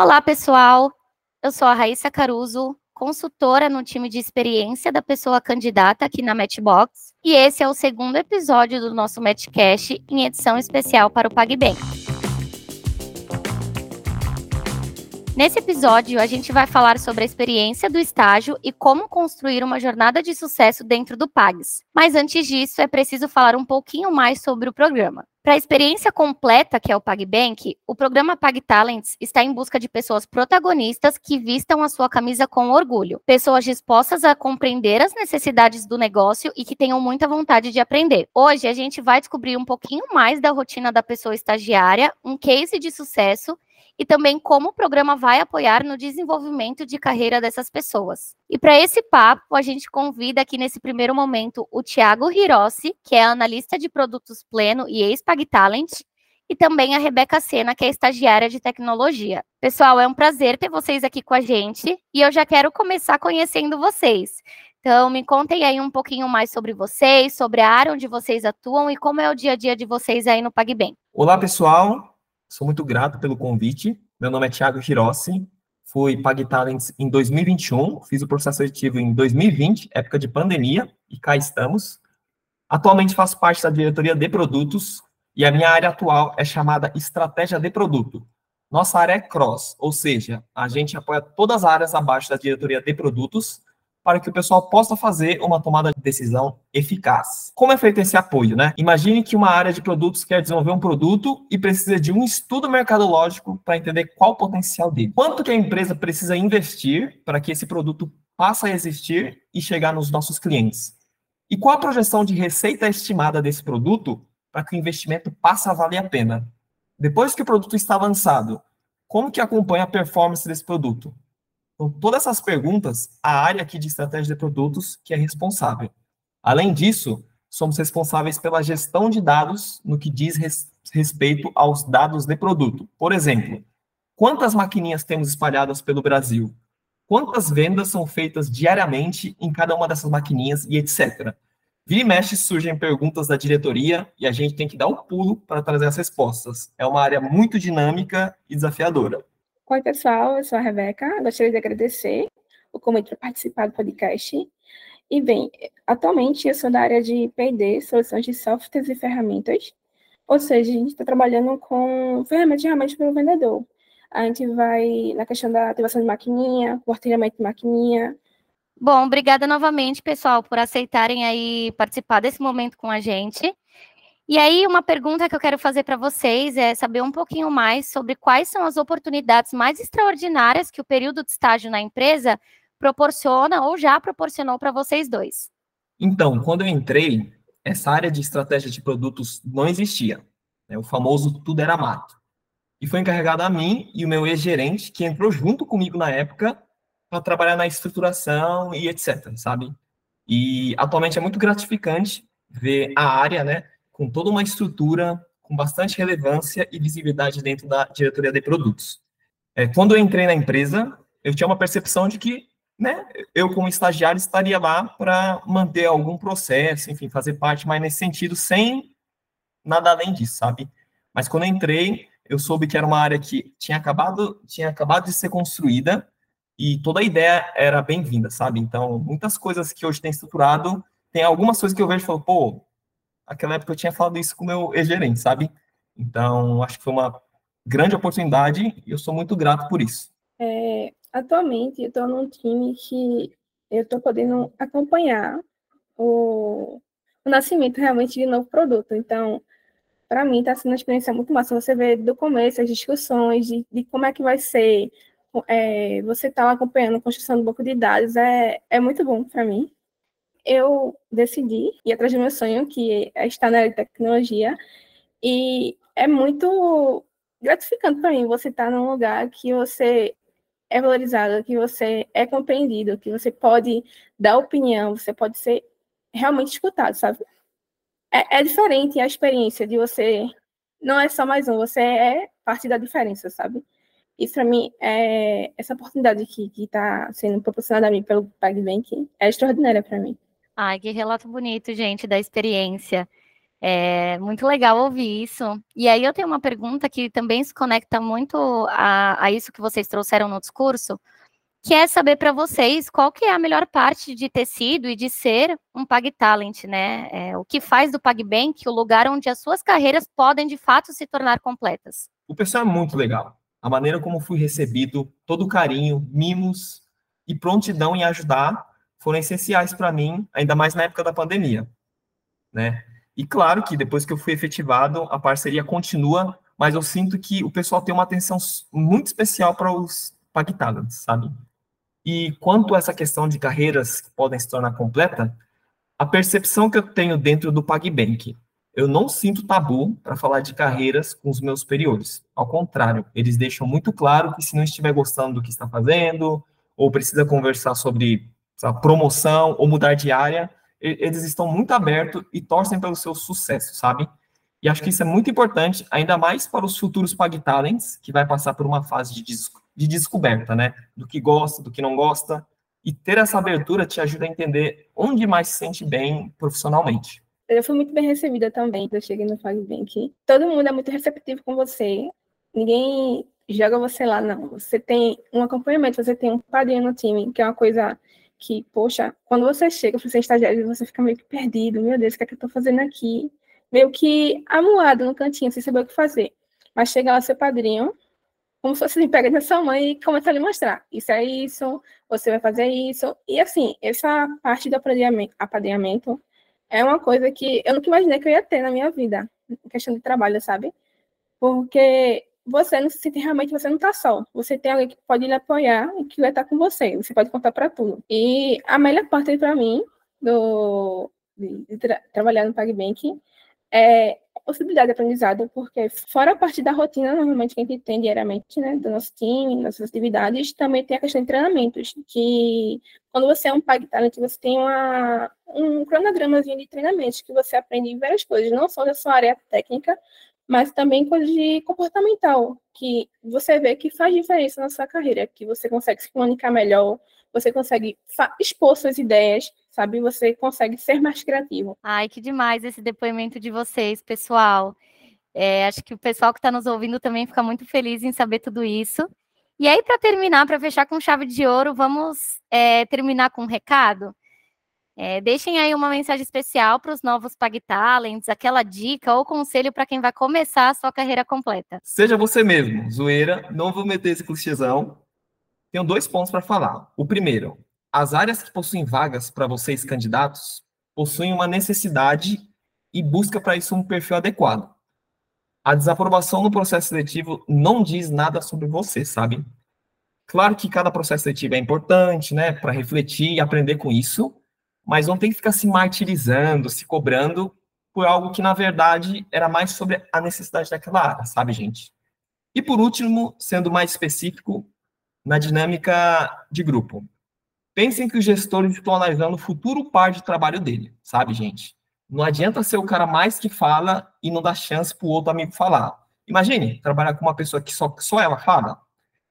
Olá, pessoal. Eu sou a Raíssa Caruso, consultora no time de experiência da pessoa candidata aqui na Matchbox, e esse é o segundo episódio do nosso Matchcast em edição especial para o PagBem. Nesse episódio, a gente vai falar sobre a experiência do estágio e como construir uma jornada de sucesso dentro do PAGS. Mas antes disso, é preciso falar um pouquinho mais sobre o programa. Para a experiência completa, que é o PagBank, o programa Pag Talents está em busca de pessoas protagonistas que vistam a sua camisa com orgulho, pessoas dispostas a compreender as necessidades do negócio e que tenham muita vontade de aprender. Hoje a gente vai descobrir um pouquinho mais da rotina da pessoa estagiária, um case de sucesso e também como o programa vai apoiar no desenvolvimento de carreira dessas pessoas. E para esse papo, a gente convida aqui nesse primeiro momento o Tiago Hirossi, que é analista de produtos pleno e ex-Pag Talent, e também a Rebeca Sena, que é estagiária de tecnologia. Pessoal, é um prazer ter vocês aqui com a gente e eu já quero começar conhecendo vocês. Então, me contem aí um pouquinho mais sobre vocês, sobre a área onde vocês atuam e como é o dia a dia de vocês aí no PagBem. Olá, pessoal. Sou muito grato pelo convite. Meu nome é Thiago Hirossi. Fui Pag Talents em 2021. Fiz o processo seletivo em 2020, época de pandemia, e cá estamos. Atualmente faço parte da diretoria de produtos e a minha área atual é chamada estratégia de produto. Nossa área é cross, ou seja, a gente apoia todas as áreas abaixo da diretoria de produtos para que o pessoal possa fazer uma tomada de decisão eficaz. Como é feito esse apoio, né? Imagine que uma área de produtos quer desenvolver um produto e precisa de um estudo mercadológico para entender qual o potencial dele. Quanto que a empresa precisa investir para que esse produto passe a existir e chegar nos nossos clientes? E qual a projeção de receita estimada desse produto para que o investimento passe a valer a pena? Depois que o produto está lançado, como que acompanha a performance desse produto? Então, todas essas perguntas, a área aqui de estratégia de produtos que é responsável. Além disso, somos responsáveis pela gestão de dados no que diz res, respeito aos dados de produto. Por exemplo, quantas maquininhas temos espalhadas pelo Brasil? Quantas vendas são feitas diariamente em cada uma dessas maquininhas e etc. Vira e mexe surgem perguntas da diretoria e a gente tem que dar o pulo para trazer as respostas. É uma área muito dinâmica e desafiadora. Oi, pessoal, eu sou a Rebeca. Gostaria de agradecer o convite para participar do podcast. E, bem, atualmente eu sou da área de P&D, soluções de softwares e ferramentas. Ou seja, a gente está trabalhando com ferramentas realmente para o vendedor. A gente vai na questão da ativação de maquininha, o artilhamento de maquininha. Bom, obrigada novamente, pessoal, por aceitarem aí participar desse momento com a gente. E aí, uma pergunta que eu quero fazer para vocês é saber um pouquinho mais sobre quais são as oportunidades mais extraordinárias que o período de estágio na empresa proporciona ou já proporcionou para vocês dois. Então, quando eu entrei, essa área de estratégia de produtos não existia. Né? O famoso tudo era mato. E foi encarregado a mim e o meu ex-gerente, que entrou junto comigo na época, para trabalhar na estruturação e etc, sabe? E atualmente é muito gratificante ver a área, né, com toda uma estrutura, com bastante relevância e visibilidade dentro da diretoria de produtos. É, quando eu entrei na empresa, eu tinha uma percepção de que né, eu, como estagiário, estaria lá para manter algum processo, enfim, fazer parte mais nesse sentido, sem nada além disso, sabe? Mas quando eu entrei, eu soube que era uma área que tinha acabado, tinha acabado de ser construída e toda a ideia era bem-vinda, sabe? Então, muitas coisas que hoje tem estruturado, tem algumas coisas que eu vejo e falo, pô, aquela época eu tinha falado isso com o meu ex-gerente, sabe? Então, acho que foi uma grande oportunidade e eu sou muito grato por isso. É, atualmente, eu estou num time que eu estou podendo acompanhar o, o nascimento realmente de um novo produto. Então, para mim, está sendo uma experiência muito massa. Você vê do começo as discussões de, de como é que vai ser, é, você está acompanhando a construção do banco de dados, é, é muito bom para mim eu decidi ir atrás do meu sonho, que é estar na área de tecnologia, e é muito gratificante para mim você estar num lugar que você é valorizado, que você é compreendido, que você pode dar opinião, você pode ser realmente escutado, sabe? É, é diferente a experiência de você não é só mais um, você é parte da diferença, sabe? Isso para mim é essa oportunidade que está sendo proporcionada a mim pelo PagBank é extraordinária para mim. Ai, que relato bonito, gente, da experiência. É muito legal ouvir isso. E aí eu tenho uma pergunta que também se conecta muito a, a isso que vocês trouxeram no discurso, que é saber para vocês qual que é a melhor parte de ter sido e de ser um Pag Talent, né? É, o que faz do PagBank o lugar onde as suas carreiras podem de fato se tornar completas. O pessoal é muito legal. A maneira como fui recebido, todo o carinho, mimos e prontidão em ajudar foram essenciais para mim, ainda mais na época da pandemia, né? E claro que depois que eu fui efetivado, a parceria continua, mas eu sinto que o pessoal tem uma atenção muito especial para os Pag Talents, sabe? E quanto a essa questão de carreiras que podem se tornar completa, a percepção que eu tenho dentro do PagBank, eu não sinto tabu para falar de carreiras com os meus superiores. Ao contrário, eles deixam muito claro que se não estiver gostando do que está fazendo, ou precisa conversar sobre sabe, promoção ou mudar de área, eles estão muito abertos e torcem pelo seu sucesso, sabe? E acho que isso é muito importante, ainda mais para os futuros Pag Talents, que vai passar por uma fase de de descoberta, né? Do que gosta, do que não gosta. E ter essa abertura te ajuda a entender onde mais se sente bem profissionalmente. Eu fui muito bem recebida também, eu cheguei no FagBank. Todo mundo é muito receptivo com você. Ninguém joga você lá, não. Você tem um acompanhamento, você tem um padrinho no time, que é uma coisa que, poxa, quando você chega para ser estagiário, você fica meio que perdido. Meu Deus, o que é que eu estou fazendo aqui? Meio que amuado no cantinho, sem saber o que fazer. Mas chega lá seu padrinho, como se fosse assim, pega da sua mãe e começa a lhe mostrar. Isso é isso, você vai fazer isso. E assim, essa parte do apadrinhamento é uma coisa que eu nunca imaginei que eu ia ter na minha vida, questão de trabalho, sabe? Porque você não se sente realmente, você não está só. Você tem alguém que pode lhe apoiar e que vai estar com você. Você pode contar para tudo. E a melhor parte para mim do de, tra trabalhar no PagBank é possibilidade de aprendizado, porque fora a parte da rotina, normalmente que a gente tem diariamente, né, do nosso time, nossas atividades, também tem a questão de treinamentos, que quando você é um Pag Talent, você tem uma, um cronogramazinho de treinamentos, que você aprende várias coisas, não só da sua área técnica, mas também coisas de comportamental, que você vê que faz diferença na sua carreira, que você consegue se comunicar melhor, você consegue expor suas ideias, sabe? Você consegue ser mais criativo. Ai, que demais esse depoimento de vocês, pessoal. É, acho que o pessoal que está nos ouvindo também fica muito feliz em saber tudo isso. E aí, para terminar, para fechar com chave de ouro, vamos é, terminar com um recado. É, deixem aí uma mensagem especial para os novos Pag Talents, aquela dica ou conselho para quem vai começar a sua carreira completa. Seja você mesmo, zoeira, não vou meter esse clichêzão. Tenho dois pontos para falar. O primeiro, as áreas que possuem vagas para vocês candidatos possuem uma necessidade e busca para isso um perfil adequado. A desaprovação no processo seletivo não diz nada sobre você, sabe? Claro que cada processo seletivo é importante, né, para refletir e aprender com isso, mas não tem que ficar se martirizando, se cobrando por algo que na verdade era mais sobre a necessidade daquela área, sabe, gente? E por último, sendo mais específico, na dinâmica de grupo. Pensem que os gestores estão analisando o futuro par de trabalho dele, sabe, gente? Não adianta ser o cara mais que fala e não dar chance para o outro amigo falar. Imagine trabalhar com uma pessoa que só, só ela fala.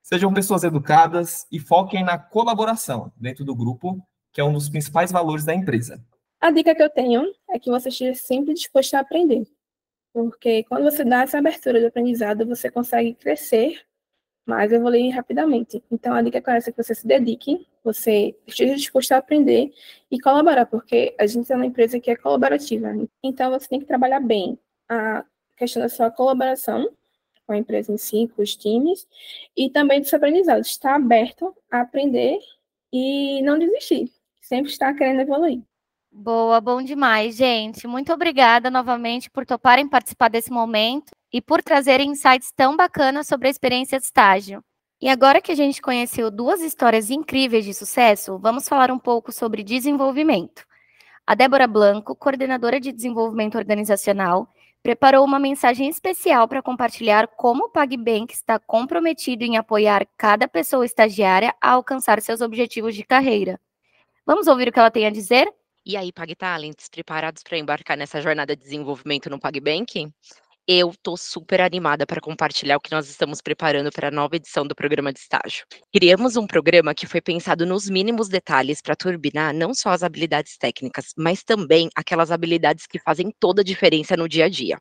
Sejam pessoas educadas e foquem na colaboração dentro do grupo, que é um dos principais valores da empresa. A dica que eu tenho é que você esteja sempre disposto a aprender. Porque quando você dá essa abertura de aprendizado, você consegue crescer mas evoluir rapidamente. Então, a dica é essa que você se dedique, você esteja disposto a aprender e colaborar, porque a gente é uma empresa que é colaborativa. Então, você tem que trabalhar bem a questão da sua colaboração com a empresa em si, com os times, e também dos aprendizados. Estar aberto a aprender e não desistir. Sempre estar querendo evoluir. Boa, bom demais, gente. Muito obrigada novamente por toparem participar desse momento e por trazerem insights tão bacanas sobre a experiência de estágio. E agora que a gente conheceu duas histórias incríveis de sucesso, vamos falar um pouco sobre desenvolvimento. A Débora Blanco, coordenadora de desenvolvimento organizacional, preparou uma mensagem especial para compartilhar como o PagBank está comprometido em apoiar cada pessoa estagiária a alcançar seus objetivos de carreira. Vamos ouvir o que ela tem a dizer? E aí, PagTalents, preparados para embarcar nessa jornada de desenvolvimento no PagBank? Eu tô super animada para compartilhar o que nós estamos preparando para a nova edição do programa de estágio. Criamos um programa que foi pensado nos mínimos detalhes para turbinar não só as habilidades técnicas, mas também aquelas habilidades que fazem toda a diferença no dia a dia.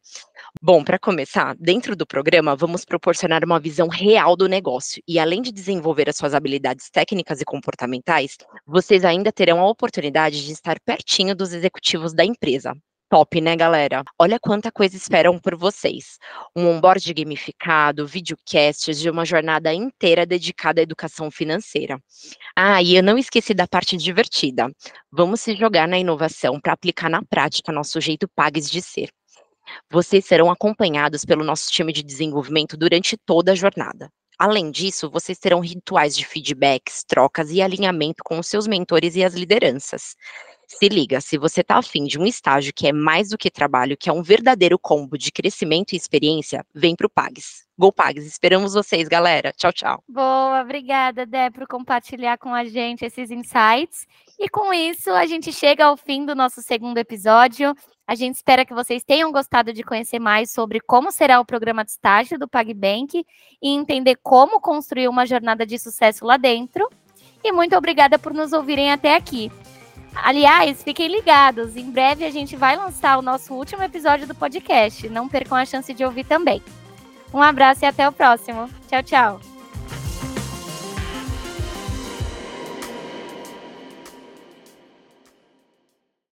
Bom, para começar, dentro do programa, vamos proporcionar uma visão real do negócio e, além de desenvolver as suas habilidades técnicas e comportamentais, vocês ainda terão a oportunidade de estar pertinho dos executivos da empresa, Top, né, galera? Olha quanta coisa esperam por vocês. Um onboard gamificado, videocasts de uma jornada inteira dedicada à educação financeira. Ah, e eu não esqueci da parte divertida. Vamos se jogar na inovação para aplicar na prática nosso jeito Pagues de ser. Vocês serão acompanhados pelo nosso time de desenvolvimento durante toda a jornada. Além disso, vocês terão rituais de feedbacks, trocas e alinhamento com os seus mentores e as lideranças. Se liga, se você está afim de um estágio que é mais do que trabalho, que é um verdadeiro combo de crescimento e experiência, vem para o Pags. Go Pags, esperamos vocês, galera. Tchau, tchau. Boa, obrigada, Dé, por compartilhar com a gente esses insights. E com isso, a gente chega ao fim do nosso segundo episódio. A gente espera que vocês tenham gostado de conhecer mais sobre como será o programa de estágio do PagBank e entender como construir uma jornada de sucesso lá dentro. E muito obrigada por nos ouvirem até aqui. Aliás, fiquem ligados, em breve a gente vai lançar o nosso último episódio do podcast. Não percam a chance de ouvir também. Um abraço e até o próximo. Tchau, tchau.